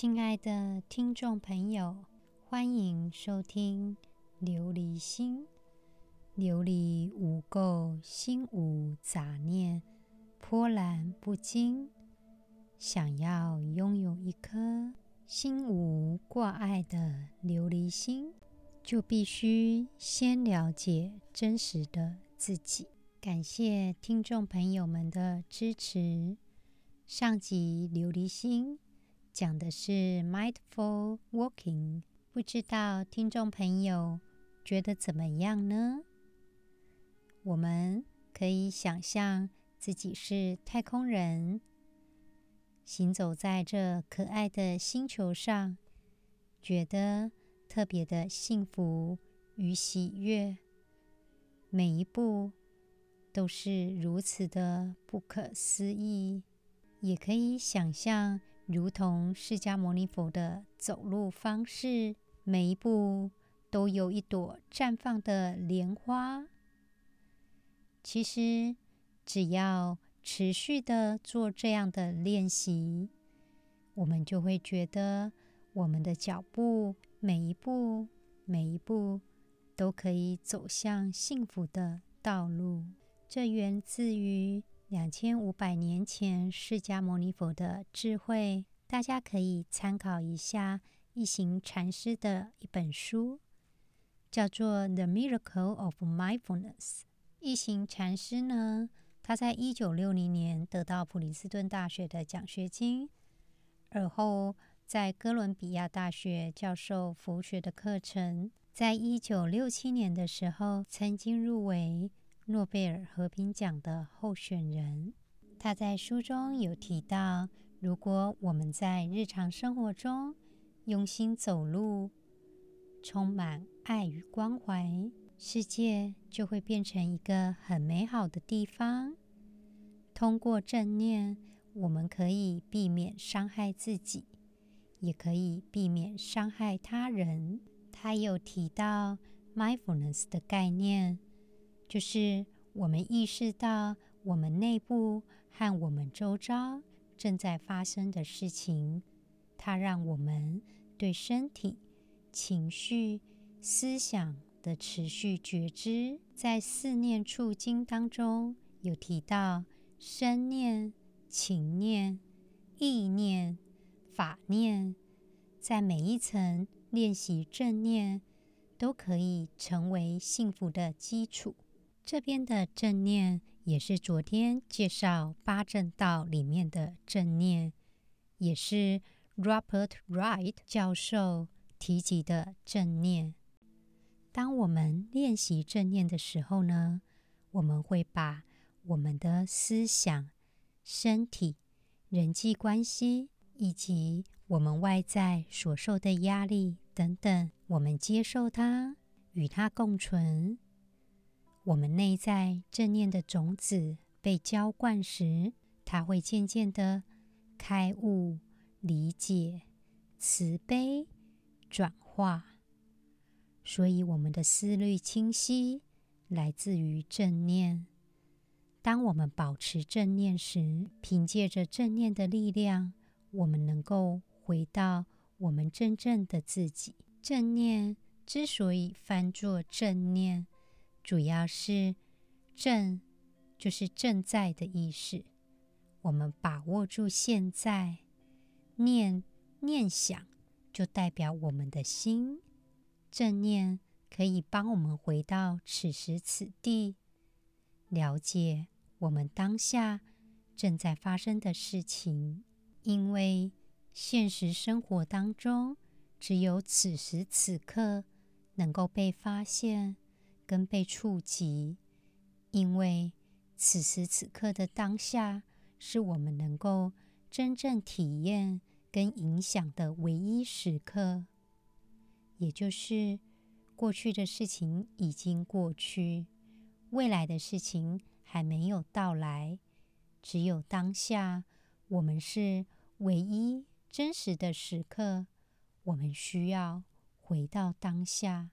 亲爱的听众朋友，欢迎收听《琉璃心》。琉璃无垢，心无杂念，波澜不惊。想要拥有一颗心无挂碍的琉璃心，就必须先了解真实的自己。感谢听众朋友们的支持。上集《琉璃心》讲的是 Mindful Walking，不知道听众朋友觉得怎么样呢？我们可以想象自己是太空人，行走在这可爱的星球上，觉得特别的幸福与喜悦，每一步都是如此的不可思议。也可以想象，如同释迦牟尼佛的走路方式，每一步都有一朵绽放的莲花。其实，只要持续的做这样的练习，我们就会觉得我们的脚步每一步、每一步都可以走向幸福的道路。这源自于。两千五百年前，释迦牟尼佛的智慧，大家可以参考一下一行禅师的一本书，叫做《The Miracle of Mindfulness》。一行禅师呢，他在一九六零年得到普林斯顿大学的奖学金，而后在哥伦比亚大学教授佛学的课程。在一九六七年的时候，曾经入围。诺贝尔和平奖的候选人，他在书中有提到，如果我们在日常生活中用心走路，充满爱与关怀，世界就会变成一个很美好的地方。通过正念，我们可以避免伤害自己，也可以避免伤害他人。他有提到 mindfulness 的概念。就是我们意识到我们内部和我们周遭正在发生的事情，它让我们对身体、情绪、思想的持续觉知。在《四念处经》当中有提到，身念、情念、意念、法念，在每一层练习正念，都可以成为幸福的基础。这边的正念也是昨天介绍八正道里面的正念，也是 Robert Wright 教授提及的正念。当我们练习正念的时候呢，我们会把我们的思想、身体、人际关系以及我们外在所受的压力等等，我们接受它，与它共存。我们内在正念的种子被浇灌时，它会渐渐的开悟、理解、慈悲、转化。所以，我们的思虑清晰来自于正念。当我们保持正念时，凭借着正念的力量，我们能够回到我们真正的自己。正念之所以翻作正念。主要是正，就是正在的意识。我们把握住现在，念念想就代表我们的心。正念可以帮我们回到此时此地，了解我们当下正在发生的事情。因为现实生活当中，只有此时此刻能够被发现。跟被触及，因为此时此刻的当下是我们能够真正体验跟影响的唯一时刻，也就是过去的事情已经过去，未来的事情还没有到来，只有当下，我们是唯一真实的时刻，我们需要回到当下，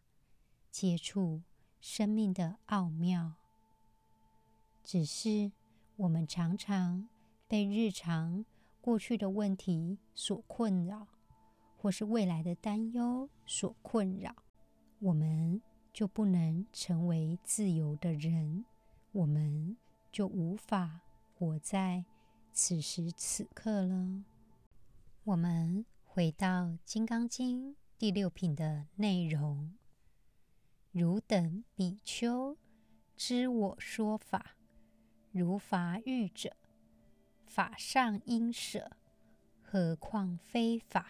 接触。生命的奥妙，只是我们常常被日常过去的问题所困扰，或是未来的担忧所困扰，我们就不能成为自由的人，我们就无法活在此时此刻了。我们回到《金刚经》第六品的内容：汝等比丘，知我说法，如法喻者，法上应舍，何况非法？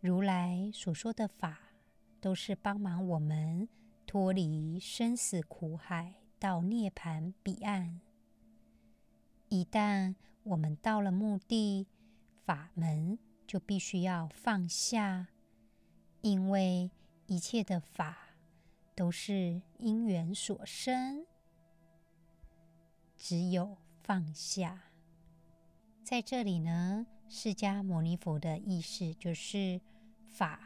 如来所说的法，都是帮忙我们脱离生死苦海，到涅槃彼岸。一旦我们到了目的，法门就必须要放下，因为一切的法都是因缘所生，只有放下。在这里呢，释迦牟尼佛的意思就是。法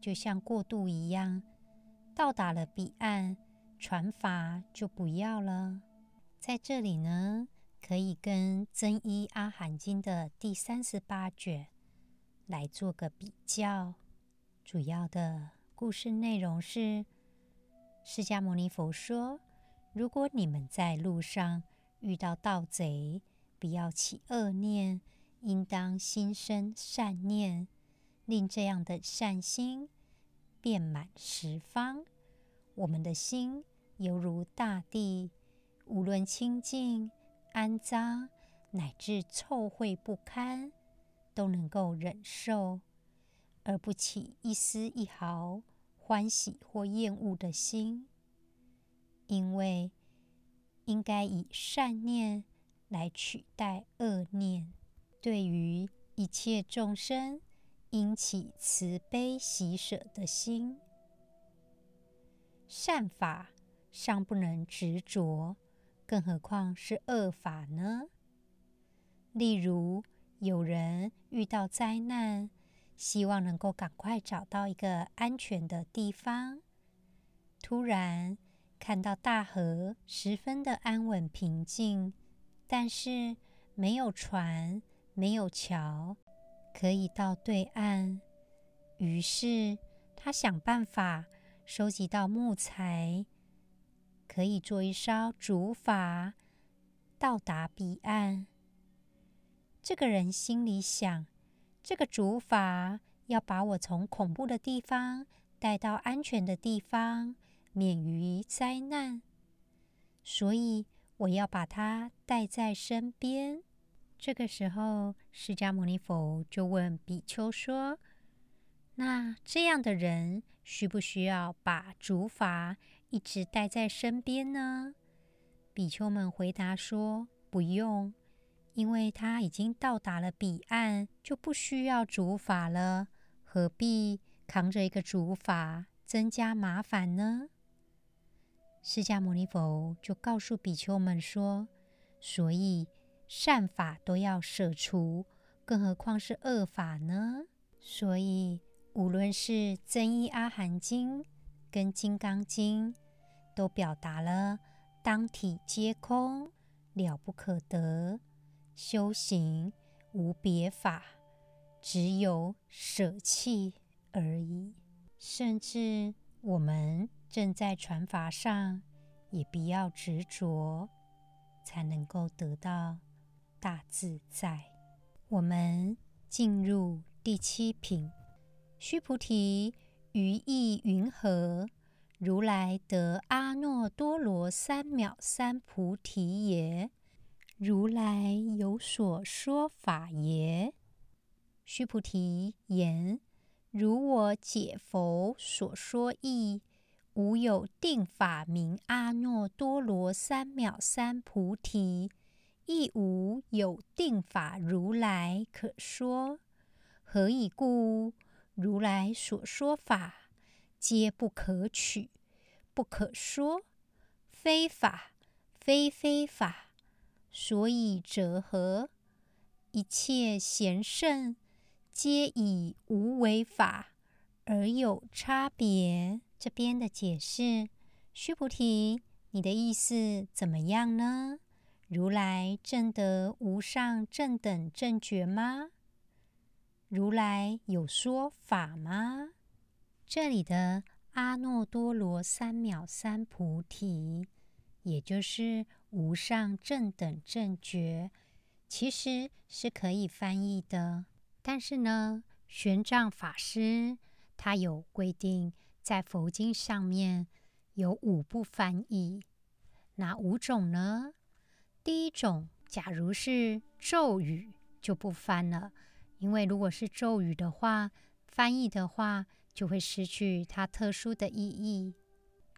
就像过渡一样，到达了彼岸，传法就不要了。在这里呢，可以跟《增一阿含经》的第三十八卷来做个比较。主要的故事内容是：释迦牟尼佛说，如果你们在路上遇到盗贼，不要起恶念，应当心生善念。令这样的善心遍满十方，我们的心犹如大地，无论清净、肮脏，乃至臭秽不堪，都能够忍受，而不起一丝一毫欢喜或厌恶的心。因为应该以善念来取代恶念，对于一切众生。应起慈悲喜舍的心，善法尚不能执着，更何况是恶法呢？例如，有人遇到灾难，希望能够赶快找到一个安全的地方，突然看到大河十分的安稳平静，但是没有船，没有桥。可以到对岸，于是他想办法收集到木材，可以做一艘竹筏，到达彼岸。这个人心里想：这个竹筏要把我从恐怖的地方带到安全的地方，免于灾难，所以我要把它带在身边。这个时候，释迦牟尼佛就问比丘说：“那这样的人需不需要把竹筏一直带在身边呢？”比丘们回答说：“不用，因为他已经到达了彼岸，就不需要竹筏了，何必扛着一个竹筏增加麻烦呢？”释迦牟尼佛就告诉比丘们说：“所以。”善法都要舍除，更何况是恶法呢？所以，无论是《增一阿含经》跟《金刚经》，都表达了当体皆空，了不可得，修行无别法，只有舍弃而已。甚至我们正在传法上，也不要执着，才能够得到。大自在。我们进入第七品。须菩提，于意云何？如来得阿耨多罗三藐三菩提耶？如来有所说法耶？须菩提言：如我解佛所说义，无有定法名阿耨多罗三藐三菩提。亦无有定法如来可说，何以故？如来所说法，皆不可取，不可说，非法，非非法。所以者何？一切贤圣，皆以无为法而有差别。这边的解释，须菩提，你的意思怎么样呢？如来证得无上正等正觉吗？如来有说法吗？这里的阿耨多罗三藐三菩提，也就是无上正等正觉，其实是可以翻译的。但是呢，玄奘法师他有规定，在佛经上面有五不翻译。哪五种呢？第一种，假如是咒语，就不翻了，因为如果是咒语的话，翻译的话就会失去它特殊的意义。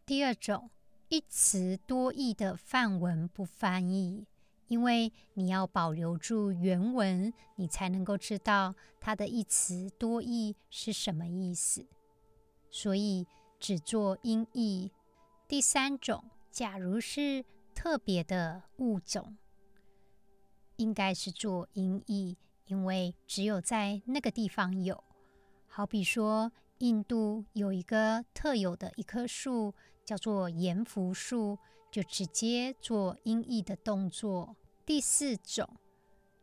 第二种，一词多义的范文不翻译，因为你要保留住原文，你才能够知道它的一词多义是什么意思，所以只做音译。第三种。假如是特别的物种，应该是做音译，因为只有在那个地方有。好比说，印度有一个特有的一棵树，叫做阎浮树，就直接做音译的动作。第四种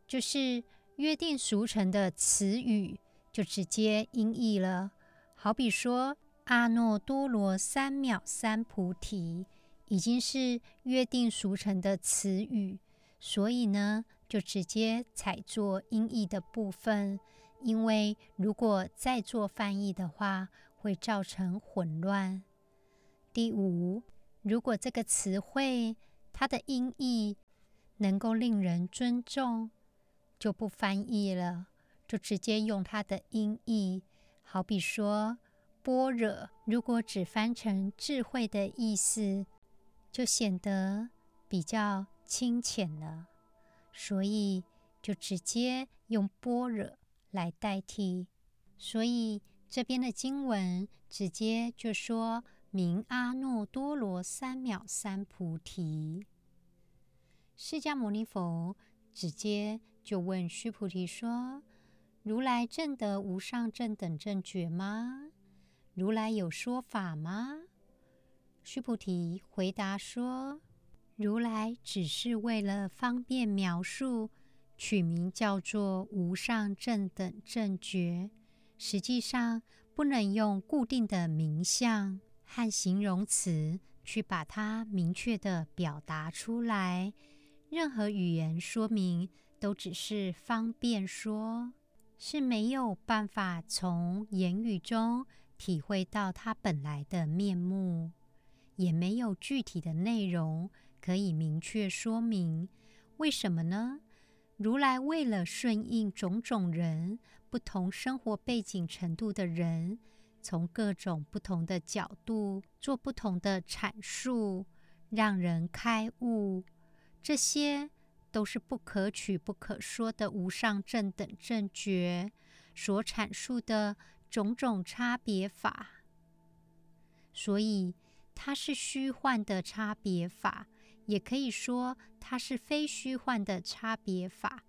就是约定俗成的词语，就直接音译了。好比说，阿耨多罗三藐三菩提。已经是约定俗成的词语，所以呢，就直接采做音译的部分。因为如果再做翻译的话，会造成混乱。第五，如果这个词汇它的音译能够令人尊重，就不翻译了，就直接用它的音译。好比说“般若”，如果只翻成智慧的意思。就显得比较清浅了，所以就直接用般若来代替。所以这边的经文直接就说名阿耨多罗三藐三菩提。释迦牟尼佛直接就问须菩提说：“如来证得无上正等正觉吗？如来有说法吗？”须菩提回答说：“如来只是为了方便描述，取名叫做无上正等正觉。实际上不能用固定的名相和形容词去把它明确地表达出来。任何语言说明都只是方便说，是没有办法从言语中体会到它本来的面目。”也没有具体的内容可以明确说明，为什么呢？如来为了顺应种种人不同生活背景程度的人，从各种不同的角度做不同的阐述，让人开悟，这些都是不可取、不可说的无上正等正觉所阐述的种种差别法，所以。它是虚幻的差别法，也可以说它是非虚幻的差别法。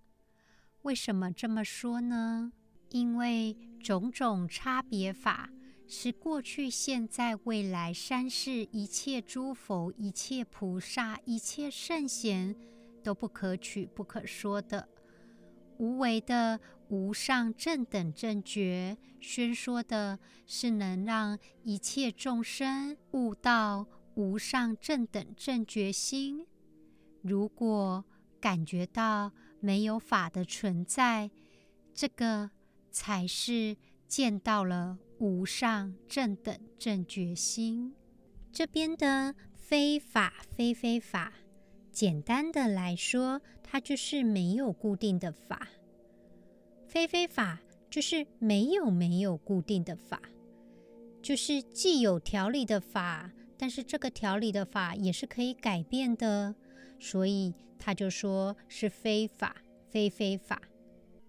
为什么这么说呢？因为种种差别法是过去、现在、未来三世一切诸佛、一切菩萨、一切圣贤都不可取、不可说的。无为的无上正等正觉，宣说的是能让一切众生悟到无上正等正觉心。如果感觉到没有法的存在，这个才是见到了无上正等正觉心。这边的非法非非法。简单的来说，它就是没有固定的法。非非法就是没有没有固定的法，就是既有条理的法，但是这个条理的法也是可以改变的，所以他就说是非法非非法。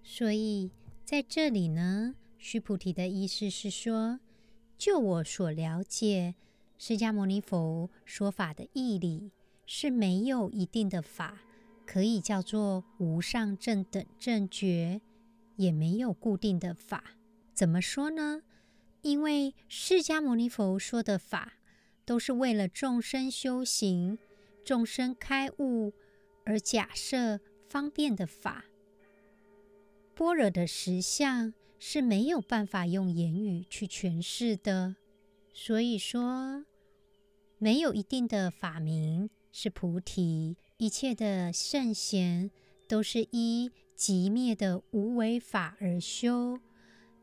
所以在这里呢，须菩提的意思是说，就我所了解，释迦牟尼佛说法的义理。是没有一定的法可以叫做无上正等正觉，也没有固定的法。怎么说呢？因为释迦牟尼佛说的法，都是为了众生修行、众生开悟而假设方便的法。般若的实相是没有办法用言语去诠释的。所以说，没有一定的法名是菩提，一切的圣贤都是依极灭的无为法而修，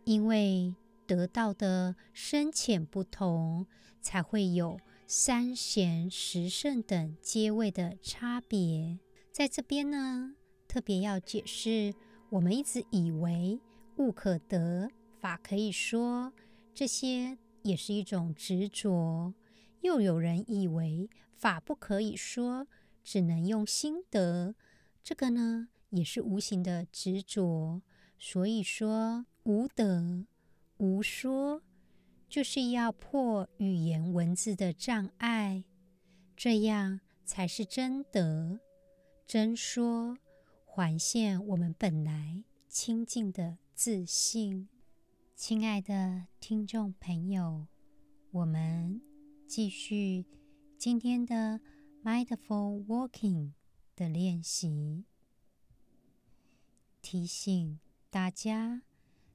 因为得到的深浅不同，才会有三贤十圣等阶位的差别。在这边呢，特别要解释，我们一直以为物可得，法可以说，这些也是一种执着；又有人以为法不可以说，只能用心得，这个呢，也是无形的执着。所以说，无得无说，就是要破语言文字的障碍，这样才是真得。真说，还现我们本来清净的自信。亲爱的听众朋友，我们继续今天的 Mindful Walking 的练习，提醒大家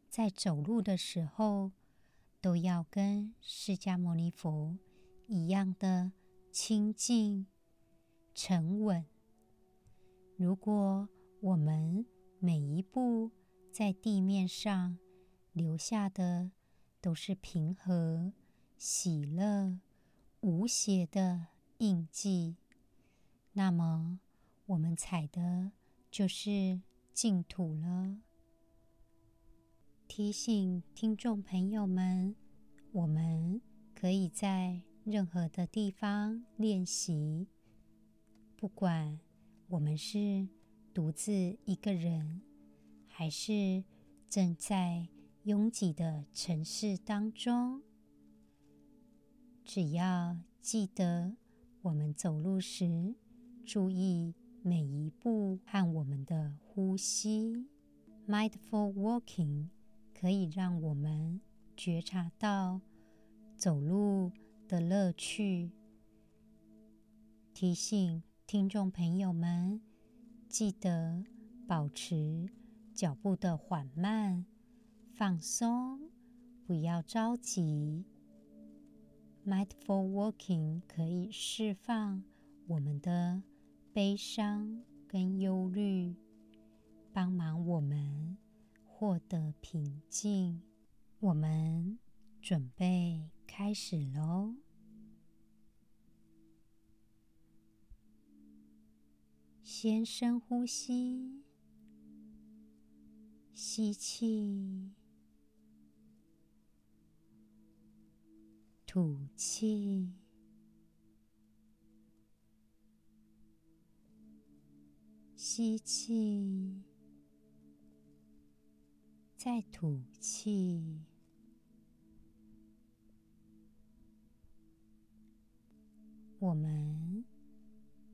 在走路的时候都要跟释迦牟尼佛一样的清净沉稳。如果我们每一步在地面上留下的都是平和、喜乐、无邪的印记，那么我们踩的就是净土了。提醒听众朋友们，我们可以在任何的地方练习，不管。我们是独自一个人，还是正在拥挤的城市当中？只要记得我们走路时注意每一步和我们的呼吸。Mindful walking 可以让我们觉察到走路的乐趣，提醒。听众朋友们，记得保持脚步的缓慢、放松，不要着急。Mindful walking 可以释放我们的悲伤跟忧虑，帮忙我们获得平静。我们准备开始喽。先深呼吸，吸气，吐气，吸气，再吐气。我们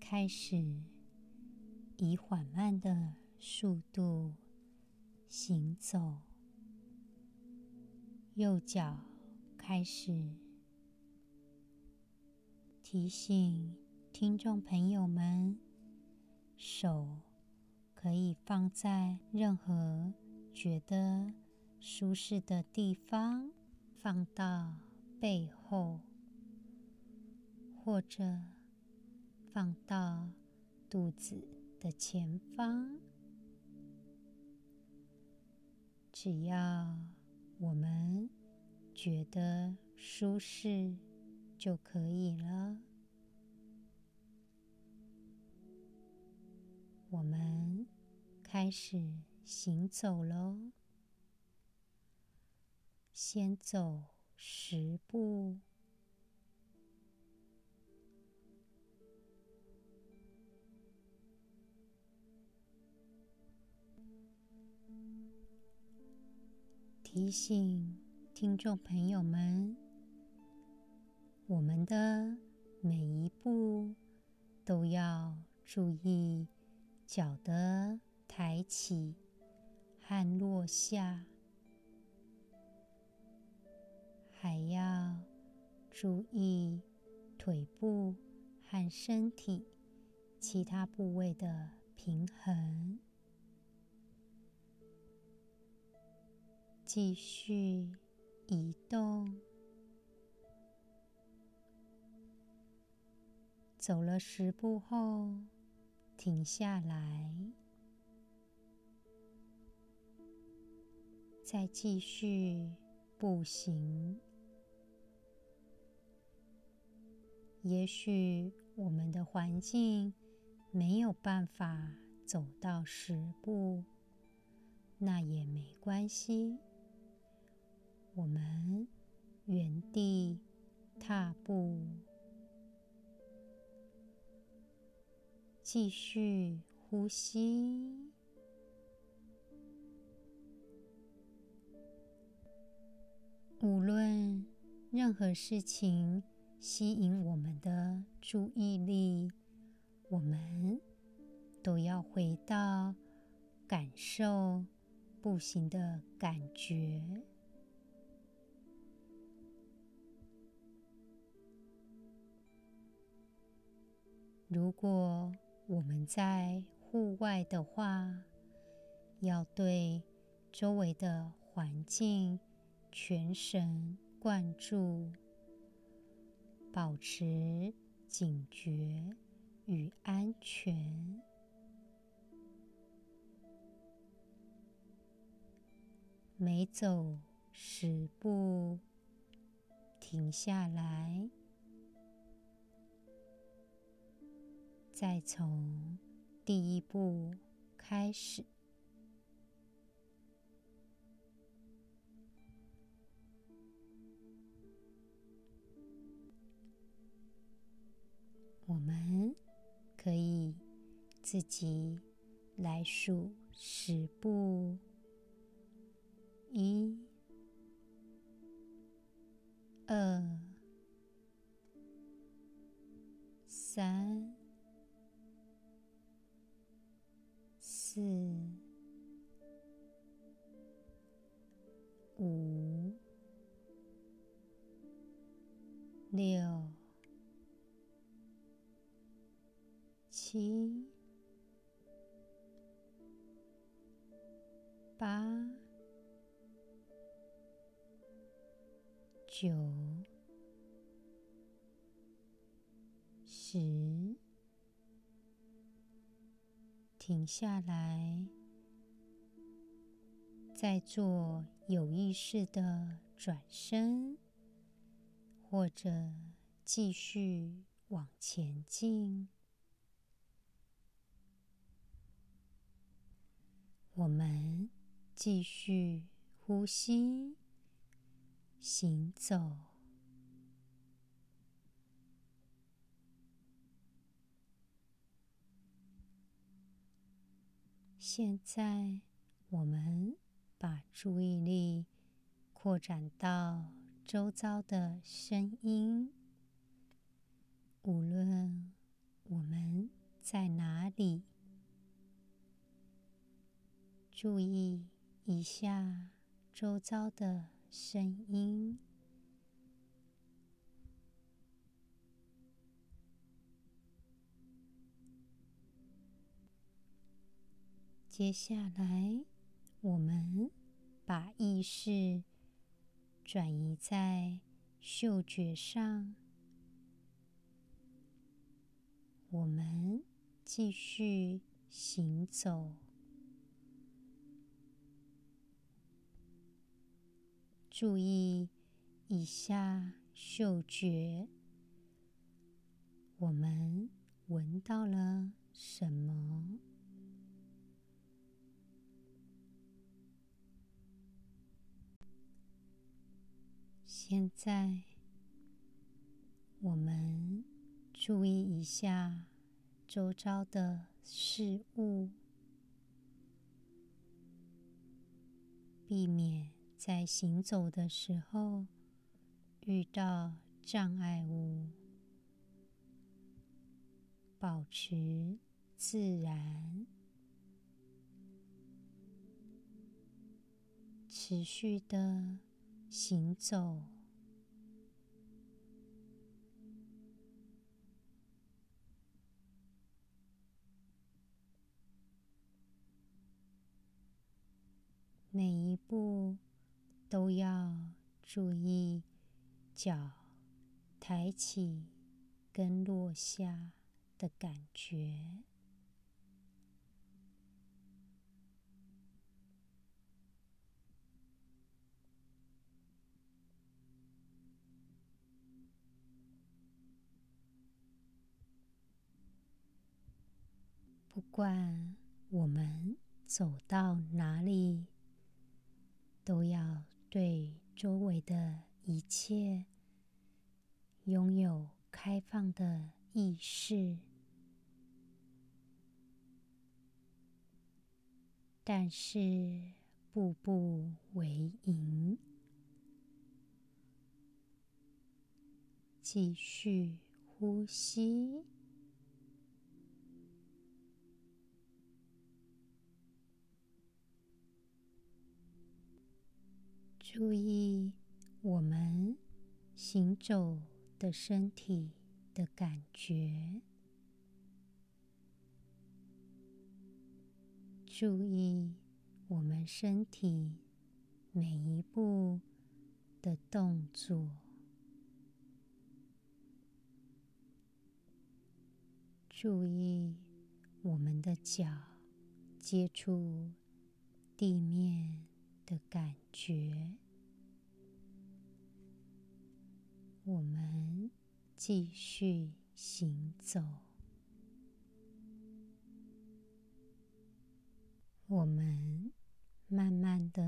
开始。以缓慢的速度行走，右脚开始。提醒听众朋友们，手可以放在任何觉得舒适的地方，放到背后，或者放到肚子。的前方，只要我们觉得舒适就可以了。我们开始行走喽，先走十步。提醒听众朋友们，我们的每一步都要注意脚的抬起和落下，还要注意腿部和身体其他部位的平衡。继续移动。走了十步后，停下来，再继续步行。也许我们的环境没有办法走到十步，那也没关系。我们原地踏步。继续呼吸。无论任何事情吸引我们的注意力，我们都要回到感受步行的感觉。如果我们在户外的话，要对周围的环境全神贯注，保持警觉与安全。每走十步，停下来。再从第一步开始，我们可以自己来数十步，一、二、三。四、五、六、七、八、九、十。下来，再做有意识的转身，或者继续往前进。我们继续呼吸，行走。现在，我们把注意力扩展到周遭的声音。无论我们在哪里，注意一下周遭的声音。接下来，我们把意识转移在嗅觉上。我们继续行走，注意一下嗅觉。我们闻到了什么？现在，我们注意一下周遭的事物，避免在行走的时候遇到障碍物，保持自然，持续的行走。每一步都要注意脚抬起跟落下的感觉。不管我们走到哪里，都要对周围的一切拥有开放的意识。但是步步为营，继续呼吸。注意我们行走的身体的感觉，注意我们身体每一步的动作，注意我们的脚接触地面的感觉。我们继续行走。我们慢慢的、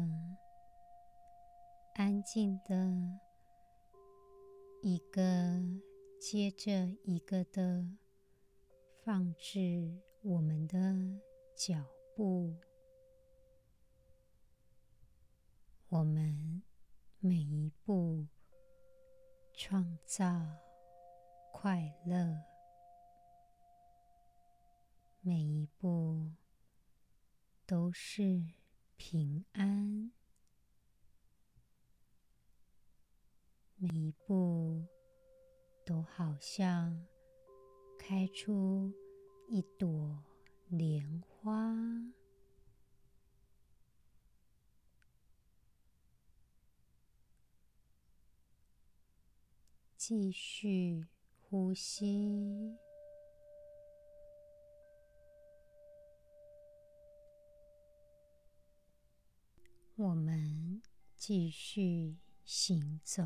安静的，一个接着一个的放置我们的脚步。我们每一步。创造快乐，每一步都是平安，每一步都好像开出一朵莲花。继续呼吸，我们继续行走，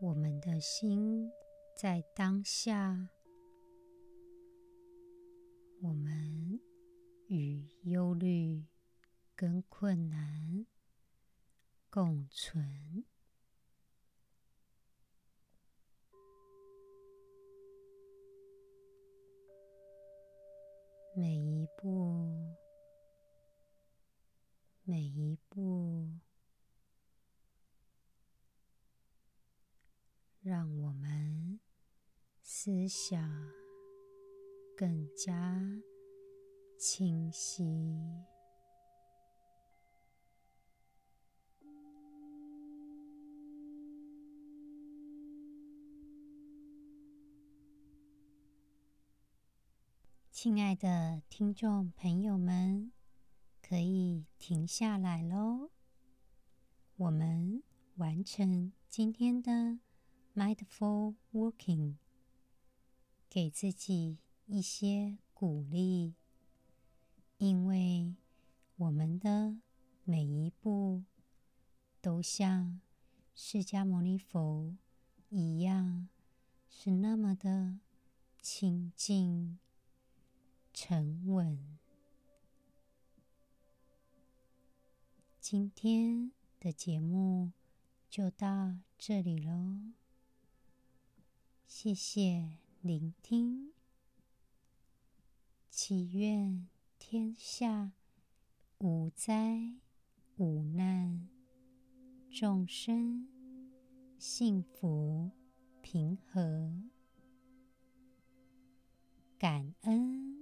我们的心在当下，我们与忧虑跟困难共存，每一步，每一步，让我们思想更加清晰。亲爱的听众朋友们，可以停下来喽。我们完成今天的 Mindful Walking，给自己一些鼓励，因为我们的每一步都像释迦牟尼佛一样，是那么的清净。沉稳。今天的节目就到这里喽，谢谢聆听。祈愿天下无灾无难，众生幸福平和，感恩。